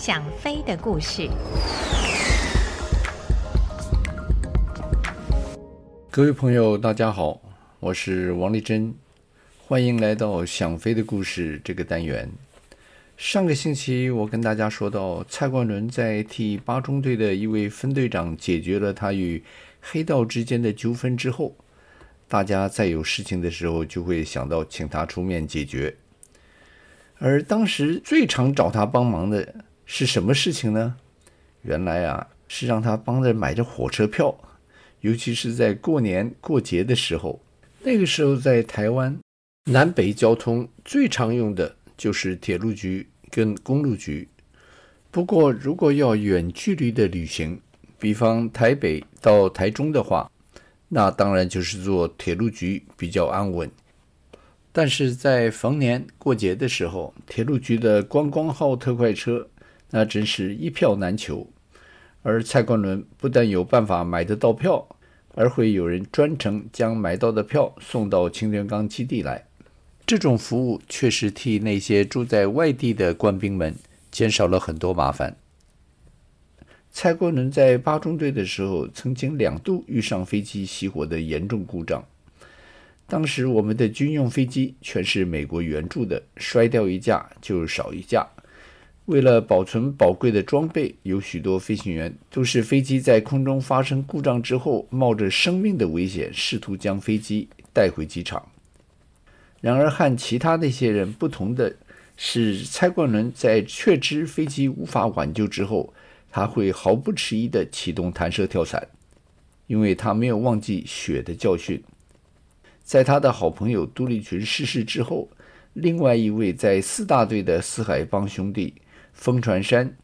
想飞的故事。各位朋友，大家好，我是王丽珍，欢迎来到《想飞的故事》这个单元。上个星期，我跟大家说到，蔡冠伦在替八中队的一位分队长解决了他与黑道之间的纠纷之后，大家在有事情的时候就会想到请他出面解决。而当时最常找他帮忙的是什么事情呢？原来啊，是让他帮着买着火车票，尤其是在过年过节的时候。那个时候在台湾，南北交通最常用的就是铁路局跟公路局。不过，如果要远距离的旅行，比方台北到台中的话，那当然就是坐铁路局比较安稳。但是在逢年过节的时候，铁路局的观光号特快车那真是一票难求。而蔡冠伦不但有办法买得到票，而会有人专程将买到的票送到清泉岗基地来。这种服务确实替那些住在外地的官兵们减少了很多麻烦。蔡国伦在八中队的时候，曾经两度遇上飞机熄火的严重故障。当时我们的军用飞机全是美国援助的，摔掉一架就少一架。为了保存宝贵的装备，有许多飞行员都是飞机在空中发生故障之后，冒着生命的危险，试图将飞机带回机场。然而和其他那些人不同的是，蔡冠伦在确知飞机无法挽救之后，他会毫不迟疑地启动弹射跳伞，因为他没有忘记血的教训。在他的好朋友杜立群逝世之后，另外一位在四大队的四海帮兄弟风传山，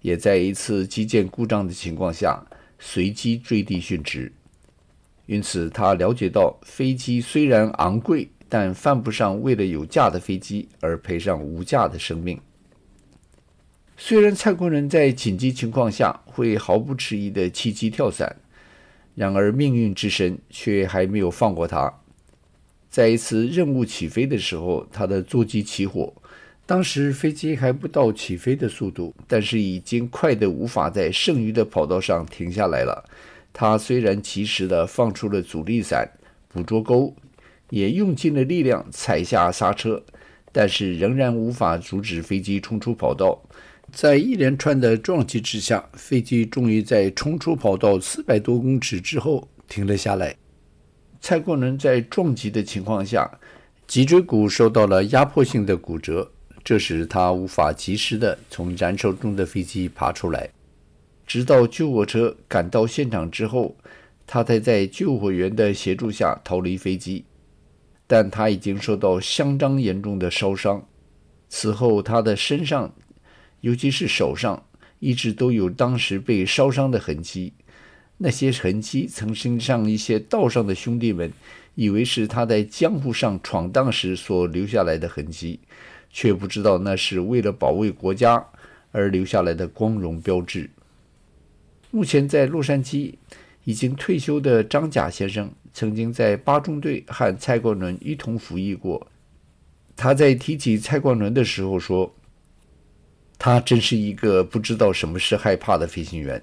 也在一次机件故障的情况下随机坠地殉职。因此，他了解到飞机虽然昂贵，但犯不上为了有价的飞机而赔上无价的生命。虽然蔡国人在紧急情况下会毫不迟疑地弃机跳伞，然而命运之神却还没有放过他。在一次任务起飞的时候，他的座机起火。当时飞机还不到起飞的速度，但是已经快得无法在剩余的跑道上停下来了。他虽然及时地放出了阻力伞，捕捉钩，也用尽了力量踩下刹车，但是仍然无法阻止飞机冲出跑道。在一连串的撞击之下，飞机终于在冲出跑道四百多公尺之后停了下来。蔡冠伦在撞击的情况下，脊椎骨受到了压迫性的骨折，这使他无法及时地从燃烧中的飞机爬出来。直到救火车赶到现场之后，他才在救火员的协助下逃离飞机。但他已经受到相当严重的烧伤，此后他的身上，尤其是手上，一直都有当时被烧伤的痕迹。那些痕迹曾经让一些道上的兄弟们以为是他在江湖上闯荡时所留下来的痕迹，却不知道那是为了保卫国家而留下来的光荣标志。目前在洛杉矶已经退休的张甲先生，曾经在八中队和蔡冠伦一同服役过。他在提起蔡冠伦的时候说：“他真是一个不知道什么是害怕的飞行员。”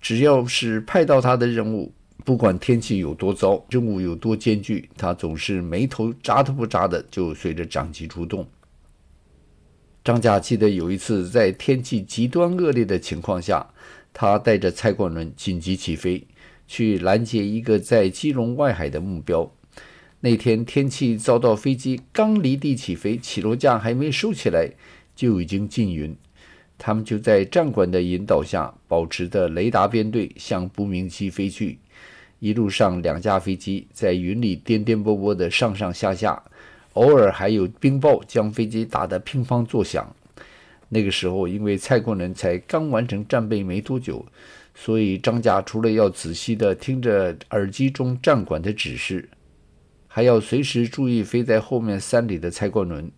只要是派到他的任务，不管天气有多糟，任务有多艰巨，他总是眉头眨都不眨的就随着长机出动。张甲记得有一次在天气极端恶劣的情况下，他带着蔡冠伦紧急起飞，去拦截一个在基隆外海的目标。那天天气遭到飞机刚离地起飞，起落架还没收起来，就已经进云。他们就在战管的引导下，保持着雷达编队向不明机飞去。一路上，两架飞机在云里颠颠簸簸的上上下下，偶尔还有冰雹将飞机打得乒乓作响。那个时候，因为蔡冠伦才刚完成战备没多久，所以张甲除了要仔细地听着耳机中战管的指示，还要随时注意飞在后面山里的蔡冠伦。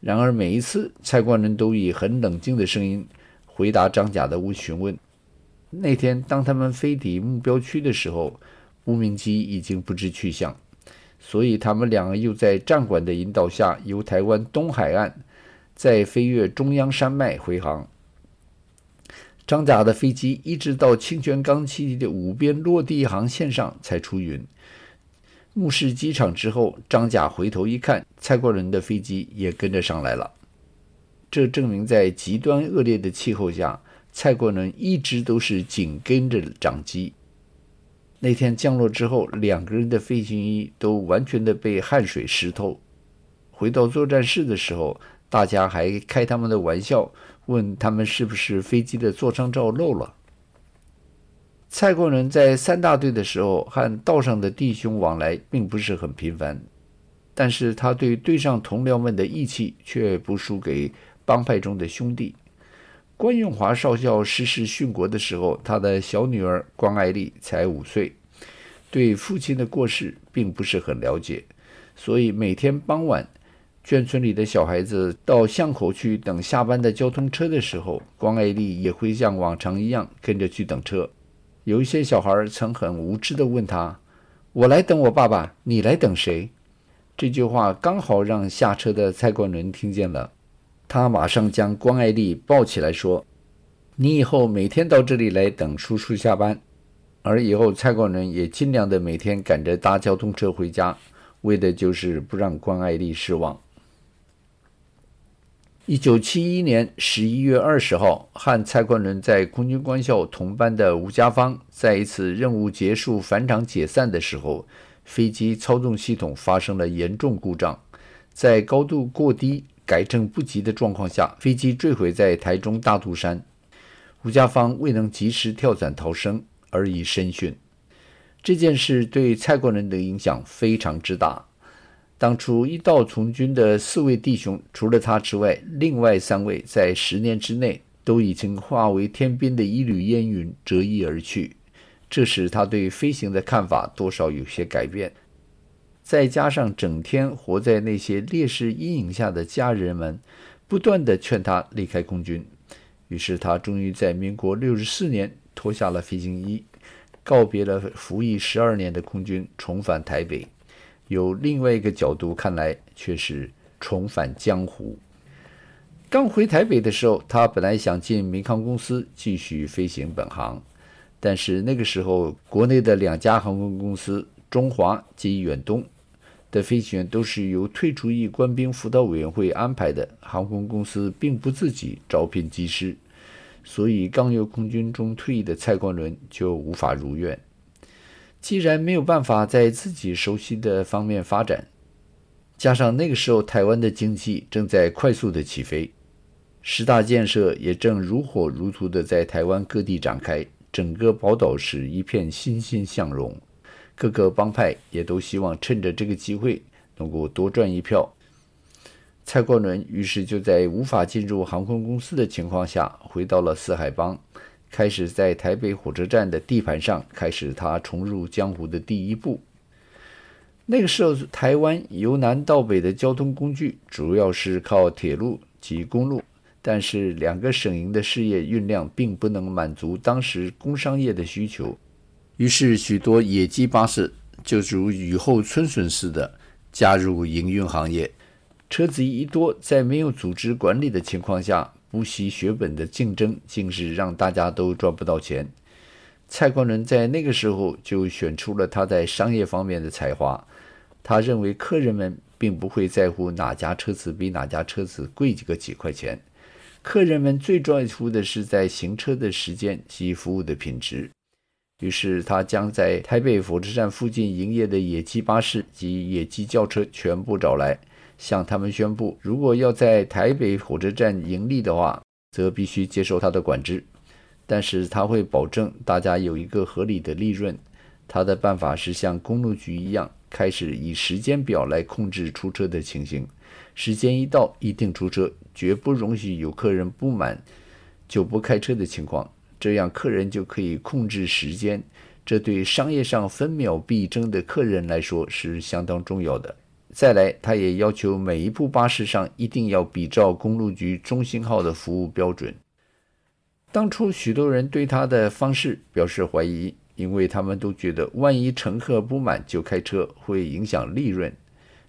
然而，每一次蔡冠伦都以很冷静的声音回答张甲的询问。那天，当他们飞抵目标区的时候，无名机已经不知去向，所以他们两个又在战管的引导下，由台湾东海岸再飞越中央山脉回航。张甲的飞机一直到清泉岗基地的五边落地航线上才出云。目视机场之后，张甲回头一看，蔡国伦的飞机也跟着上来了。这证明，在极端恶劣的气候下，蔡国伦一直都是紧跟着长机。那天降落之后，两个人的飞行衣都完全的被汗水湿透。回到作战室的时候，大家还开他们的玩笑。问他们是不是飞机的座舱罩漏了？蔡国伦在三大队的时候和道上的弟兄往来并不是很频繁，但是他对队上同僚们的义气却不输给帮派中的兄弟。关永华少校逝世殉国的时候，他的小女儿关爱丽才五岁，对父亲的过世并不是很了解，所以每天傍晚。眷村里的小孩子到巷口去等下班的交通车的时候，关爱丽也会像往常一样跟着去等车。有一些小孩曾很无知地问他：“我来等我爸爸，你来等谁？”这句话刚好让下车的蔡冠伦听见了，他马上将关爱丽抱起来说：“你以后每天到这里来等叔叔下班。”而以后蔡冠伦也尽量的每天赶着搭交通车回家，为的就是不让关爱丽失望。一九七一年十一月二十号，和蔡冠伦在空军官校同班的吴家芳，在一次任务结束返场解散的时候，飞机操纵系统发生了严重故障，在高度过低、改正不及的状况下，飞机坠毁在台中大肚山。吴家芳未能及时跳伞逃生，而已身殉。这件事对蔡国人的影响非常之大。当初一道从军的四位弟兄，除了他之外，另外三位在十年之内都已经化为天边的一缕烟云，折翼而去。这使他对飞行的看法多少有些改变。再加上整天活在那些烈士阴影下的家人们，不断的劝他离开空军，于是他终于在民国六十四年脱下了飞行衣，告别了服役十二年的空军，重返台北。有另外一个角度看来，却是重返江湖。刚回台北的时候，他本来想进民航公司继续飞行本行，但是那个时候国内的两家航空公司中华及远东的飞行员都是由退出役官兵辅导委员会安排的，航空公司并不自己招聘机师，所以刚由空军中退役的蔡冠伦就无法如愿。既然没有办法在自己熟悉的方面发展，加上那个时候台湾的经济正在快速的起飞，十大建设也正如火如荼的在台湾各地展开，整个宝岛是一片欣欣向荣，各个帮派也都希望趁着这个机会能够多赚一票。蔡冠伦于是就在无法进入航空公司的情况下，回到了四海帮。开始在台北火车站的地盘上开始他重入江湖的第一步。那个时候，台湾由南到北的交通工具主要是靠铁路及公路，但是两个省营的事业运量并不能满足当时工商业的需求，于是许多野鸡巴士就如雨后春笋似的加入营运行业。车子一多，在没有组织管理的情况下。不惜血本的竞争，竟是让大家都赚不到钱。蔡冠伦在那个时候就选出了他在商业方面的才华。他认为客人们并不会在乎哪家车子比哪家车子贵几个几块钱，客人们最在乎的是在行车的时间及服务的品质。于是他将在台北火车站附近营业的野鸡巴士及野鸡轿车全部找来。向他们宣布，如果要在台北火车站盈利的话，则必须接受他的管制。但是他会保证大家有一个合理的利润。他的办法是像公路局一样，开始以时间表来控制出车的情形。时间一到，一定出车，绝不容许有客人不满就不开车的情况。这样客人就可以控制时间。这对商业上分秒必争的客人来说是相当重要的。再来，他也要求每一部巴士上一定要比照公路局中心号的服务标准。当初许多人对他的方式表示怀疑，因为他们都觉得万一乘客不满就开车会影响利润。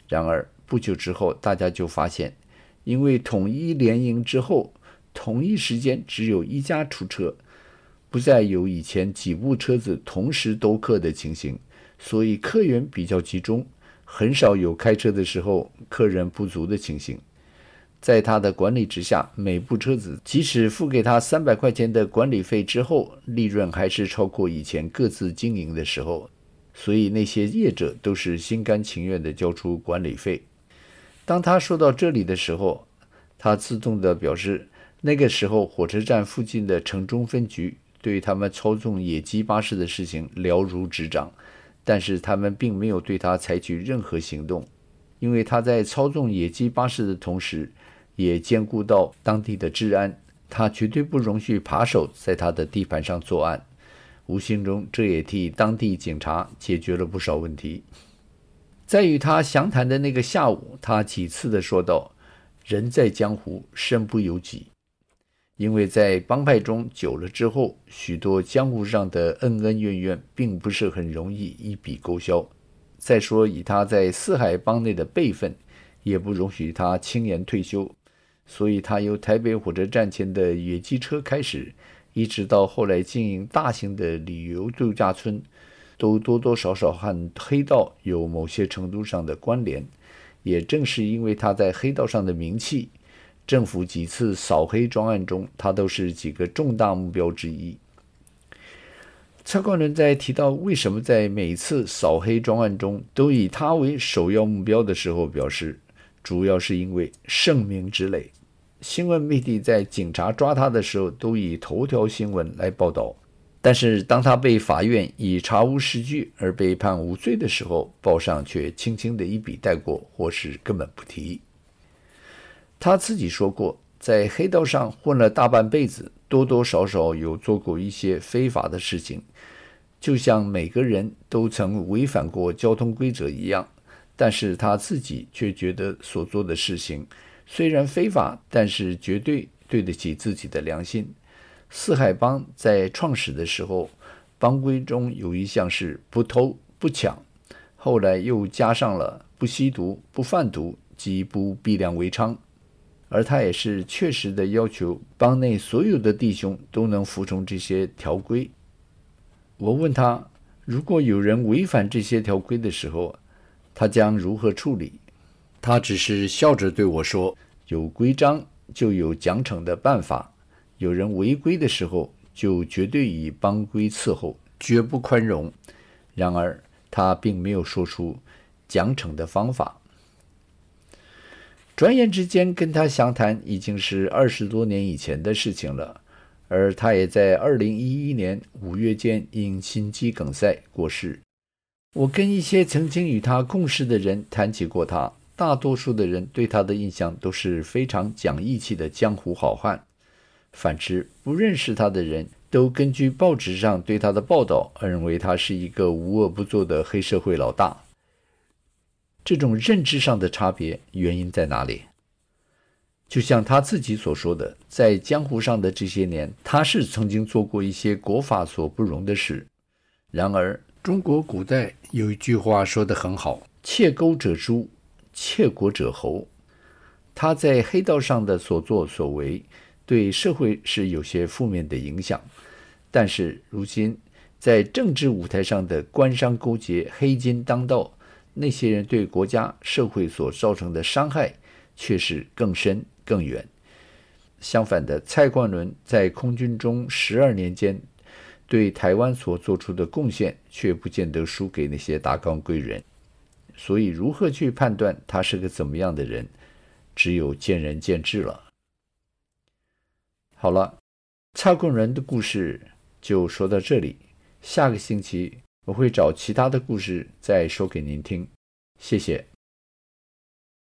然而不久之后，大家就发现，因为统一联营之后，同一时间只有一家出车，不再有以前几部车子同时兜客的情形，所以客源比较集中，很少有开车的时候客人不足的情形。在他的管理之下，每部车子即使付给他三百块钱的管理费之后，利润还是超过以前各自经营的时候，所以那些业者都是心甘情愿地交出管理费。当他说到这里的时候，他自动地表示，那个时候火车站附近的城中分局对他们操纵野鸡巴士的事情了如指掌，但是他们并没有对他采取任何行动，因为他在操纵野鸡巴士的同时，也兼顾到当地的治安，他绝对不容许扒手在他的地盘上作案。无形中，这也替当地警察解决了不少问题。在与他详谈的那个下午，他几次的说道：“人在江湖，身不由己。因为在帮派中久了之后，许多江湖上的恩恩怨怨，并不是很容易一笔勾销。再说，以他在四海帮内的辈分，也不容许他轻言退休。”所以，他由台北火车站前的野鸡车开始，一直到后来经营大型的旅游度假村，都多多少少和黑道有某些程度上的关联。也正是因为他在黑道上的名气，政府几次扫黑专案中，他都是几个重大目标之一。蔡冠伦在提到为什么在每次扫黑专案中都以他为首要目标的时候，表示主要是因为盛名之累。新闻媒体在警察抓他的时候，都以头条新闻来报道；但是当他被法院以查无实据而被判无罪的时候，报上却轻轻的一笔带过，或是根本不提。他自己说过，在黑道上混了大半辈子，多多少少有做过一些非法的事情，就像每个人都曾违反过交通规则一样。但是他自己却觉得所做的事情。虽然非法，但是绝对对得起自己的良心。四海帮在创始的时候，帮规中有一项是不偷不抢，后来又加上了不吸毒、不贩毒及不逼良为娼。而他也是确实的要求帮内所有的弟兄都能服从这些条规。我问他，如果有人违反这些条规的时候，他将如何处理？他只是笑着对我说：“有规章就有奖惩的办法。有人违规的时候，就绝对以帮规伺候，绝不宽容。”然而，他并没有说出奖惩的方法。转眼之间，跟他详谈已经是二十多年以前的事情了。而他也在二零一一年五月间因心肌梗塞过世。我跟一些曾经与他共事的人谈起过他。大多数的人对他的印象都是非常讲义气的江湖好汉，反之，不认识他的人都根据报纸上对他的报道而认为他是一个无恶不作的黑社会老大。这种认知上的差别原因在哪里？就像他自己所说的，在江湖上的这些年，他是曾经做过一些国法所不容的事。然而，中国古代有一句话说得很好：“窃钩者诛。”窃国者侯，他在黑道上的所作所为，对社会是有些负面的影响。但是如今在政治舞台上的官商勾结、黑金当道，那些人对国家社会所造成的伤害，却是更深更远。相反的，蔡冠伦在空军中十二年间，对台湾所做出的贡献，却不见得输给那些达官贵人。所以，如何去判断他是个怎么样的人，只有见仁见智了。好了，蔡冠伦的故事就说到这里。下个星期我会找其他的故事再说给您听。谢谢。